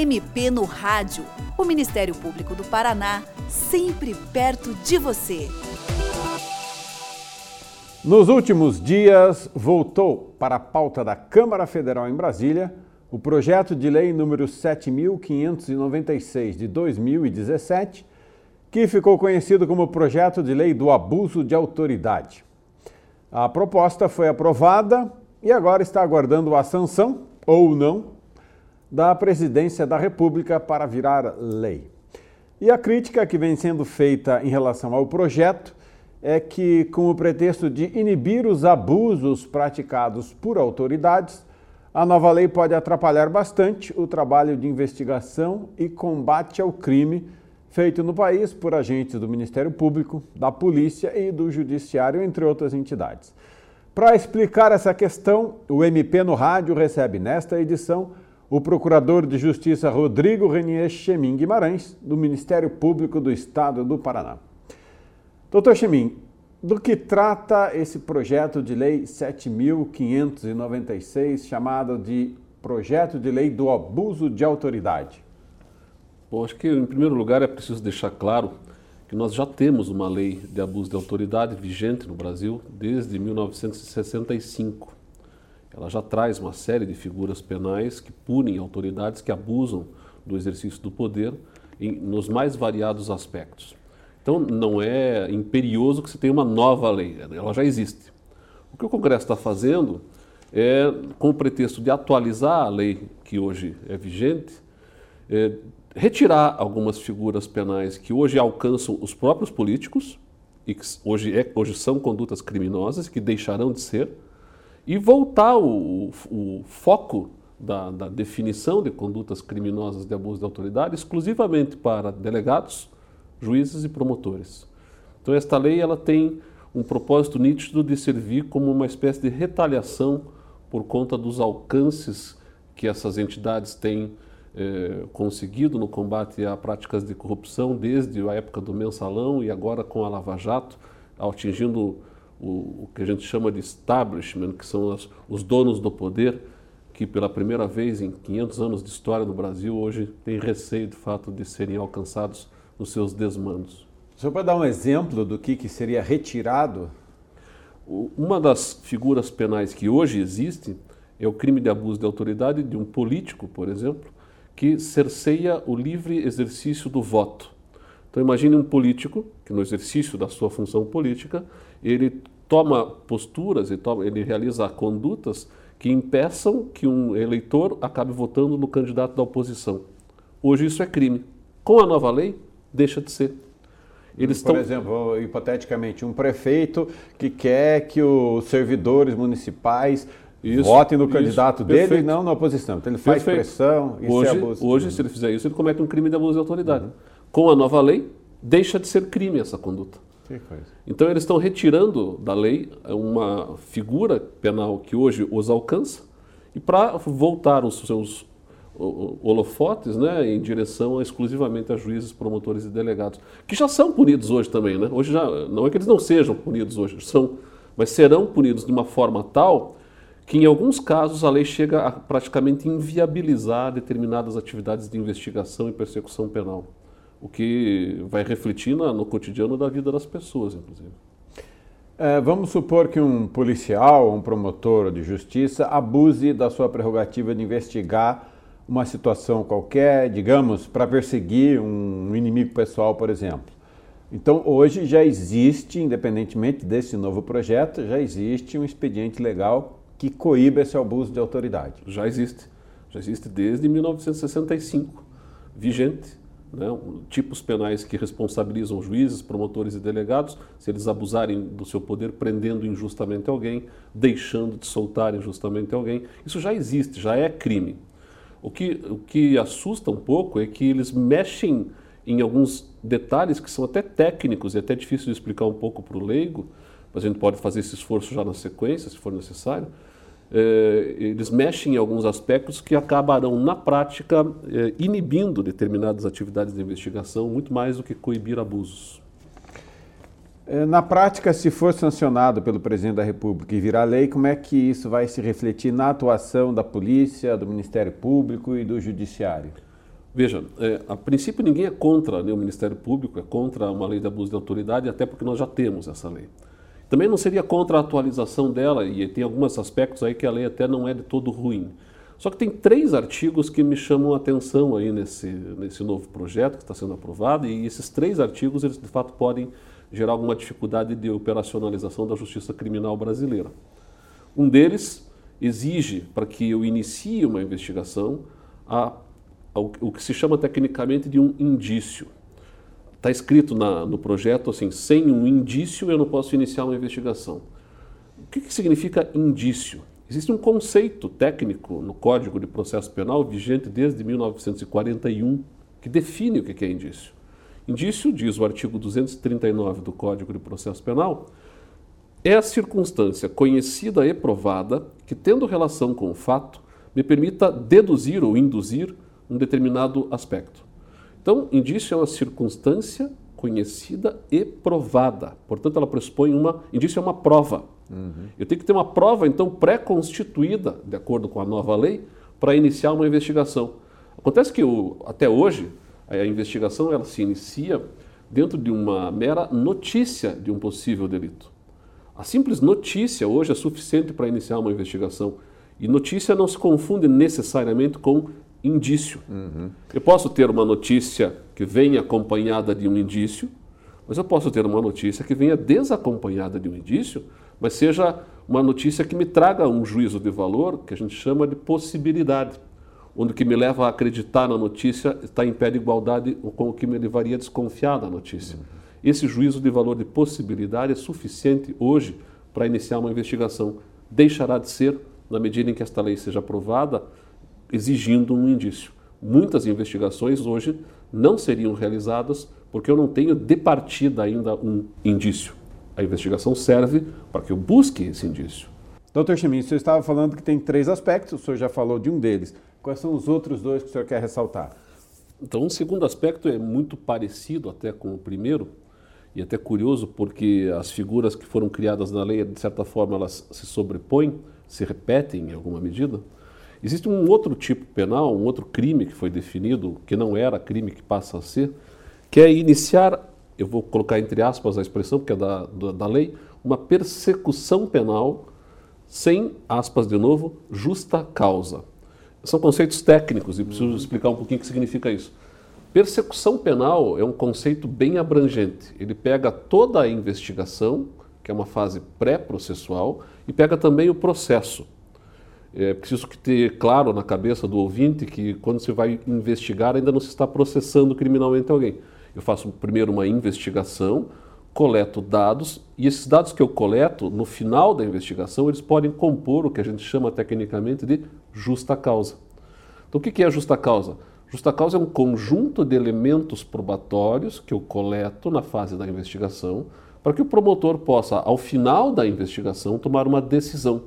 MP no Rádio. O Ministério Público do Paraná, sempre perto de você. Nos últimos dias, voltou para a pauta da Câmara Federal em Brasília o projeto de lei número 7596 de 2017, que ficou conhecido como Projeto de Lei do Abuso de Autoridade. A proposta foi aprovada e agora está aguardando a sanção, ou não, da Presidência da República para virar lei. E a crítica que vem sendo feita em relação ao projeto é que, com o pretexto de inibir os abusos praticados por autoridades, a nova lei pode atrapalhar bastante o trabalho de investigação e combate ao crime feito no país por agentes do Ministério Público, da Polícia e do Judiciário, entre outras entidades. Para explicar essa questão, o MP no Rádio recebe nesta edição o Procurador de Justiça Rodrigo Renier Chemin Guimarães, do Ministério Público do Estado do Paraná. Doutor Chemin, do que trata esse projeto de lei 7.596, chamado de Projeto de Lei do Abuso de Autoridade? Bom, acho que em primeiro lugar é preciso deixar claro que nós já temos uma lei de abuso de autoridade vigente no Brasil desde 1965. Ela já traz uma série de figuras penais que punem autoridades que abusam do exercício do poder em, nos mais variados aspectos. Então, não é imperioso que se tenha uma nova lei, ela já existe. O que o Congresso está fazendo é, com o pretexto de atualizar a lei que hoje é vigente, é, retirar algumas figuras penais que hoje alcançam os próprios políticos e que hoje, é, hoje são condutas criminosas, que deixarão de ser, e voltar o, o, o foco da, da, definição de condutas criminosas de abuso de autoridade exclusivamente para delegados, juízes e promotores. Então esta lei ela tem um propósito nítido de servir como uma espécie de retaliação por conta dos alcances que essas entidades têm eh, conseguido no combate a práticas de corrupção desde a época do mensalão e agora com a Lava Jato, atingindo o, o que a gente chama de establishment, que são as, os donos do poder, que pela primeira vez em 500 anos de história no Brasil hoje têm receio de fato de serem alcançados nos seus desmandos. O senhor pode dar um exemplo do que, que seria retirado? Uma das figuras penais que hoje existe é o crime de abuso de autoridade de um político, por exemplo, que cerceia o livre exercício do voto. Então imagine um político que no exercício da sua função política, ele toma posturas, ele, toma, ele realiza condutas que impeçam que um eleitor acabe votando no candidato da oposição. Hoje isso é crime. Com a nova lei, deixa de ser. Eles Por tão... exemplo, hipoteticamente, um prefeito que quer que os servidores municipais isso, votem no candidato dele e não na oposição. Então ele faz perfeito. pressão, isso hoje, é abuso. Hoje, se ele fizer isso, ele comete um crime de abuso de autoridade. Uhum. Com a nova lei, deixa de ser crime essa conduta. Então eles estão retirando da lei uma figura penal que hoje os alcança e para voltar os seus holofotes né, em direção exclusivamente a juízes, promotores e delegados, que já são punidos hoje também. Né? Hoje já, não é que eles não sejam punidos hoje, são, mas serão punidos de uma forma tal que em alguns casos a lei chega a praticamente inviabilizar determinadas atividades de investigação e persecução penal o que vai refletir na, no cotidiano da vida das pessoas, inclusive. É, vamos supor que um policial, um promotor de justiça, abuse da sua prerrogativa de investigar uma situação qualquer, digamos, para perseguir um inimigo pessoal, por exemplo. Então, hoje já existe, independentemente desse novo projeto, já existe um expediente legal que coíbe esse abuso de autoridade. Já existe. Já existe desde 1965, vigente né, tipos penais que responsabilizam juízes, promotores e delegados se eles abusarem do seu poder, prendendo injustamente alguém, deixando de soltar injustamente alguém. Isso já existe, já é crime. O que, o que assusta um pouco é que eles mexem em alguns detalhes que são até técnicos e até difícil de explicar um pouco para o leigo, mas a gente pode fazer esse esforço já na sequência, se for necessário eh, eles mexem em alguns aspectos que acabarão, na prática, eh, inibindo determinadas atividades de investigação, muito mais do que coibir abusos. Eh, na prática, se for sancionado pelo presidente da República e virar lei, como é que isso vai se refletir na atuação da polícia, do Ministério Público e do Judiciário? Veja, é, a princípio ninguém é contra né, o Ministério Público, é contra uma lei de abuso de autoridade, até porque nós já temos essa lei. Também não seria contra a atualização dela, e tem alguns aspectos aí que a lei até não é de todo ruim. Só que tem três artigos que me chamam a atenção aí nesse, nesse novo projeto que está sendo aprovado, e esses três artigos, eles de fato podem gerar alguma dificuldade de operacionalização da justiça criminal brasileira. Um deles exige, para que eu inicie uma investigação, a o que se chama tecnicamente de um indício. Está escrito na, no projeto assim: sem um indício eu não posso iniciar uma investigação. O que, que significa indício? Existe um conceito técnico no Código de Processo Penal vigente desde 1941 que define o que é indício. Indício, diz o artigo 239 do Código de Processo Penal, é a circunstância conhecida e provada que, tendo relação com o fato, me permita deduzir ou induzir um determinado aspecto. Então, indício é uma circunstância conhecida e provada. Portanto, ela pressupõe uma. Indício é uma prova. Uhum. Eu tenho que ter uma prova, então, pré-constituída, de acordo com a nova lei, para iniciar uma investigação. Acontece que, o, até hoje, a investigação ela se inicia dentro de uma mera notícia de um possível delito. A simples notícia hoje é suficiente para iniciar uma investigação. E notícia não se confunde necessariamente com indício. Uhum. Eu posso ter uma notícia que venha acompanhada de um indício, mas eu posso ter uma notícia que venha desacompanhada de um indício, mas seja uma notícia que me traga um juízo de valor que a gente chama de possibilidade, onde o que me leva a acreditar na notícia está em pé de igualdade com o que me levaria a desconfiar da notícia. Uhum. Esse juízo de valor de possibilidade é suficiente hoje para iniciar uma investigação. Deixará de ser, na medida em que esta lei seja aprovada, exigindo um indício. Muitas investigações hoje não seriam realizadas porque eu não tenho de partida ainda um indício. A investigação serve para que eu busque esse indício. Doutor Chemin, o senhor estava falando que tem três aspectos, o senhor já falou de um deles. Quais são os outros dois que o senhor quer ressaltar? Então, um segundo aspecto é muito parecido até com o primeiro, e até curioso porque as figuras que foram criadas na lei, de certa forma, elas se sobrepõem, se repetem em alguma medida. Existe um outro tipo penal, um outro crime que foi definido, que não era crime que passa a ser, que é iniciar, eu vou colocar entre aspas a expressão, porque é da, da, da lei, uma persecução penal sem, aspas de novo, justa causa. São conceitos técnicos e preciso explicar um pouquinho o que significa isso. Persecução penal é um conceito bem abrangente. Ele pega toda a investigação, que é uma fase pré-processual, e pega também o processo, é preciso ter claro na cabeça do ouvinte que quando se vai investigar ainda não se está processando criminalmente alguém. Eu faço primeiro uma investigação, coleto dados e esses dados que eu coleto no final da investigação eles podem compor o que a gente chama tecnicamente de justa causa. Então o que é justa causa? Justa causa é um conjunto de elementos probatórios que eu coleto na fase da investigação para que o promotor possa, ao final da investigação, tomar uma decisão.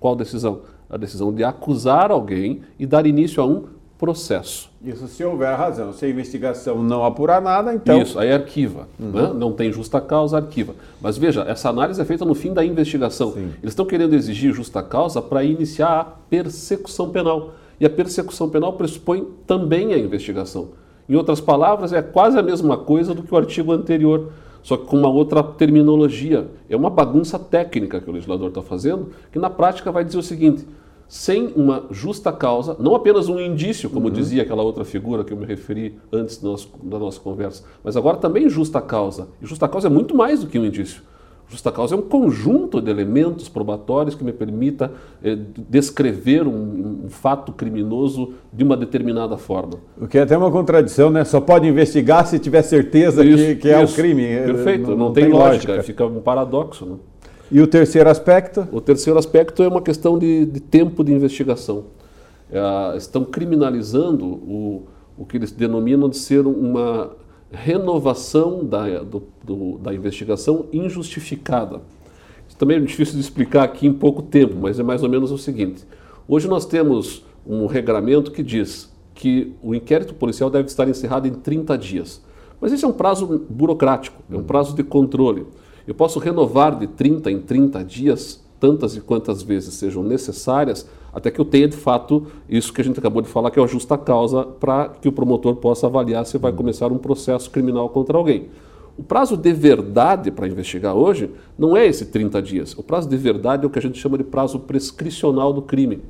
Qual decisão? A decisão de acusar alguém e dar início a um processo. Isso se houver razão. Se a investigação não apurar nada, então. Isso, aí arquiva. Uhum. Né? Não tem justa causa, arquiva. Mas veja, essa análise é feita no fim da investigação. Sim. Eles estão querendo exigir justa causa para iniciar a persecução penal. E a persecução penal pressupõe também a investigação. Em outras palavras, é quase a mesma coisa do que o artigo anterior só que com uma outra terminologia. É uma bagunça técnica que o legislador está fazendo, que na prática vai dizer o seguinte: sem uma justa causa, não apenas um indício, como uhum. dizia aquela outra figura que eu me referi antes da nossa, da nossa conversa, mas agora também justa causa. E justa causa é muito mais do que um indício. Justa causa é um conjunto de elementos probatórios que me permita eh, descrever um, um, fato criminoso de uma determinada forma. O que é até uma contradição, né? Só pode investigar se tiver certeza isso, que, que é o crime. Perfeito, não, não, não tem, tem lógica. lógica, fica um paradoxo. Né? E o terceiro aspecto? O terceiro aspecto é uma questão de, de tempo de investigação. É, estão criminalizando o, o que eles denominam de ser uma renovação da, do, do, da investigação injustificada. Isso também é difícil de explicar aqui em pouco tempo, mas é mais ou menos o seguinte: hoje nós temos um regramento que diz que o inquérito policial deve estar encerrado em 30 dias. Mas esse é um prazo burocrático, é um prazo de controle. Eu posso renovar de 30 em 30 dias, tantas e quantas vezes sejam necessárias, até que eu tenha de fato isso que a gente acabou de falar, que é a justa causa para que o promotor possa avaliar se vai começar um processo criminal contra alguém. O prazo de verdade para investigar hoje não é esse 30 dias. O prazo de verdade é o que a gente chama de prazo prescricional do crime.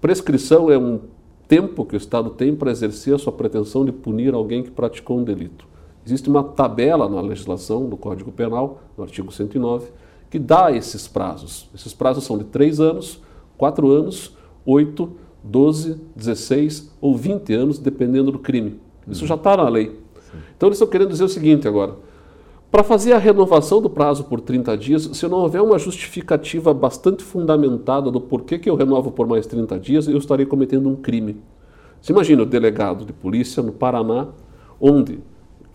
Prescrição é um tempo que o Estado tem para exercer a sua pretensão de punir alguém que praticou um delito. Existe uma tabela na legislação do Código Penal, no artigo 109, que dá esses prazos. Esses prazos são de 3 anos, 4 anos, 8, 12, 16 ou 20 anos, dependendo do crime. Isso já está na lei. Então eles estão querendo dizer o seguinte agora. Para fazer a renovação do prazo por 30 dias, se não houver uma justificativa bastante fundamentada do porquê que eu renovo por mais 30 dias, eu estarei cometendo um crime. Você imagina o delegado de polícia no Paraná, onde,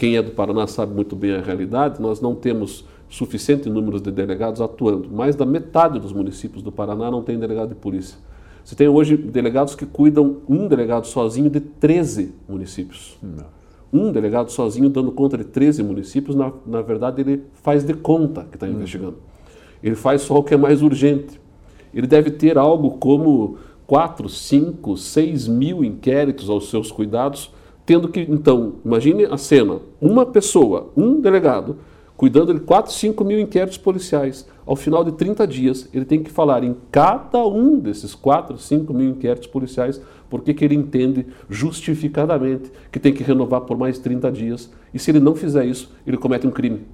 quem é do Paraná sabe muito bem a realidade, nós não temos suficiente número de delegados atuando. Mais da metade dos municípios do Paraná não tem delegado de polícia. Você tem hoje delegados que cuidam, um delegado sozinho, de 13 municípios. Não um delegado sozinho dando conta de 13 municípios, na, na verdade ele faz de conta que está hum. investigando. Ele faz só o que é mais urgente. Ele deve ter algo como 4, 5, 6 mil inquéritos aos seus cuidados, tendo que, então, imagine a cena: uma pessoa, um delegado, cuidando de 4, 5 mil inquéritos policiais. Ao final de 30 dias, ele tem que falar em cada um desses 4, 5 mil inquéritos policiais porque que ele entende justificadamente que tem que renovar por mais 30 dias. E se ele não fizer isso, ele comete um crime.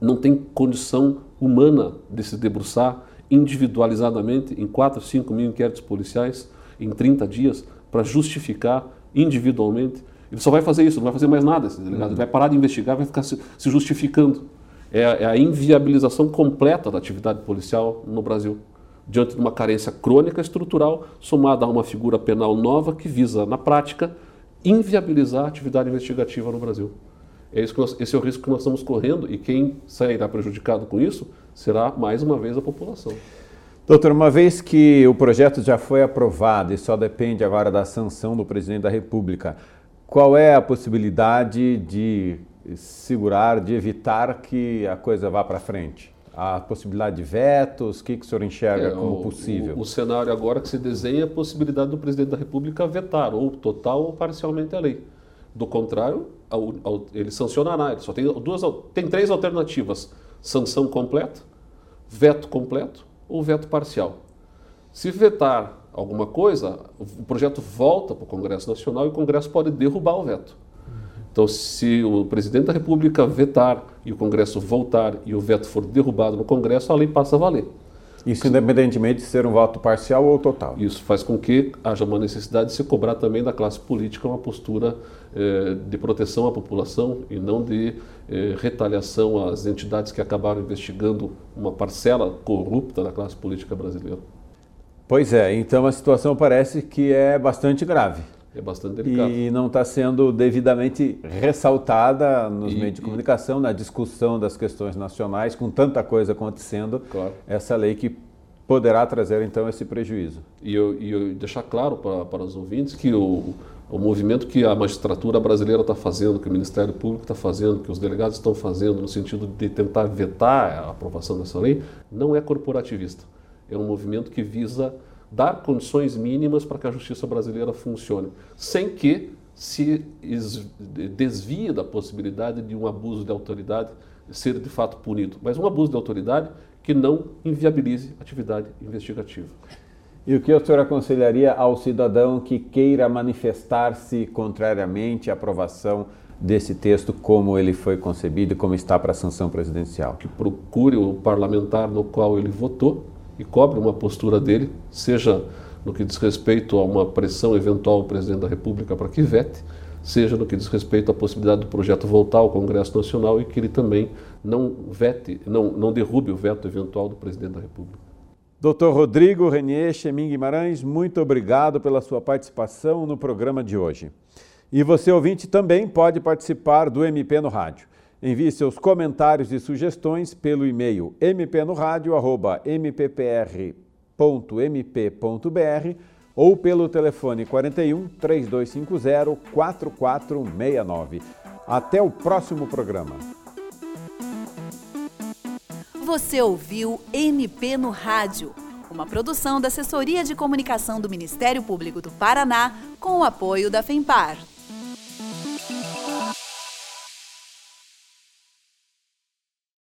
Não tem condição humana de se debruçar individualizadamente em 4, 5 mil inquéritos policiais em 30 dias para justificar individualmente ele só vai fazer isso, não vai fazer mais nada, esse delegado. Ele vai parar de investigar, vai ficar se, se justificando. É, é, a inviabilização completa da atividade policial no Brasil, diante de uma carência crônica estrutural, somada a uma figura penal nova que visa, na prática, inviabilizar a atividade investigativa no Brasil. É isso que nós, esse é o risco que nós estamos correndo e quem sairá prejudicado com isso será, mais uma vez, a população. Doutor, uma vez que o projeto já foi aprovado e só depende agora da sanção do presidente da República, qual é a possibilidade de segurar, de evitar que a coisa vá para frente? A possibilidade de vetos, o que, que o senhor enxerga é, como possível? O, o, cenário agora que se desenha é a possibilidade do presidente da República vetar, ou total ou parcialmente a lei. Do contrário, ao, ao, ele sancionará. Ele só tem, duas, tem três alternativas: sanção completa, veto completo ou veto parcial. Se vetar alguma coisa, o projeto volta para o Congresso Nacional e o Congresso pode derrubar o veto. Então, se o presidente da República vetar e o Congresso voltar e o veto for derrubado no Congresso, a lei passa a valer. Isso independentemente de ser um voto parcial ou total. Isso faz com que haja uma necessidade de se cobrar também da classe política uma postura de proteção à população e não de eh, retaliação às entidades que acabaram investigando uma parcela corrupta da classe política brasileira. Pois é, então a situação parece que é bastante grave. É bastante delicado. E não está sendo devidamente ressaltada nos e, meios de comunicação, e... na discussão das questões nacionais, com tanta coisa acontecendo, claro. essa lei que poderá trazer então esse prejuízo. E eu, e eu deixar claro para, para os ouvintes que o, o movimento que a magistratura brasileira está fazendo, que o Ministério Público está fazendo, que os delegados estão fazendo no sentido de tentar vetar a aprovação dessa lei, não é corporativista é um movimento que visa dar condições mínimas para que a justiça brasileira funcione, sem que se desvie da possibilidade de um abuso de autoridade ser de fato punido, mas um abuso de autoridade que não inviabilize atividade investigativa. E o que o senhor aconselharia ao cidadão que queira manifestar-se contrariamente à aprovação desse texto, como ele foi concebido e como está para a sanção presidencial? Que procure o parlamentar no qual ele votou e cobre uma postura dele, seja no que diz respeito a uma pressão eventual ao presidente da República para que vete, seja no que diz respeito à possibilidade do projeto voltar ao Congresso Nacional e que ele também não vete, não, não derrube o veto eventual do presidente da República. Doutor Rodrigo Renier Chemin Guimarães, muito obrigado pela sua participação no programa de hoje. E você, ouvinte, também pode participar do MP no Rádio. Envie seus comentários e sugestões pelo e-mail mpnoradio.mppr.mp.br ou pelo telefone 41 3250 4469. Até o próximo programa. Você ouviu MP no Rádio Uma produção da Assessoria de Comunicação do Ministério Público do Paraná, com o apoio da FEMPAR.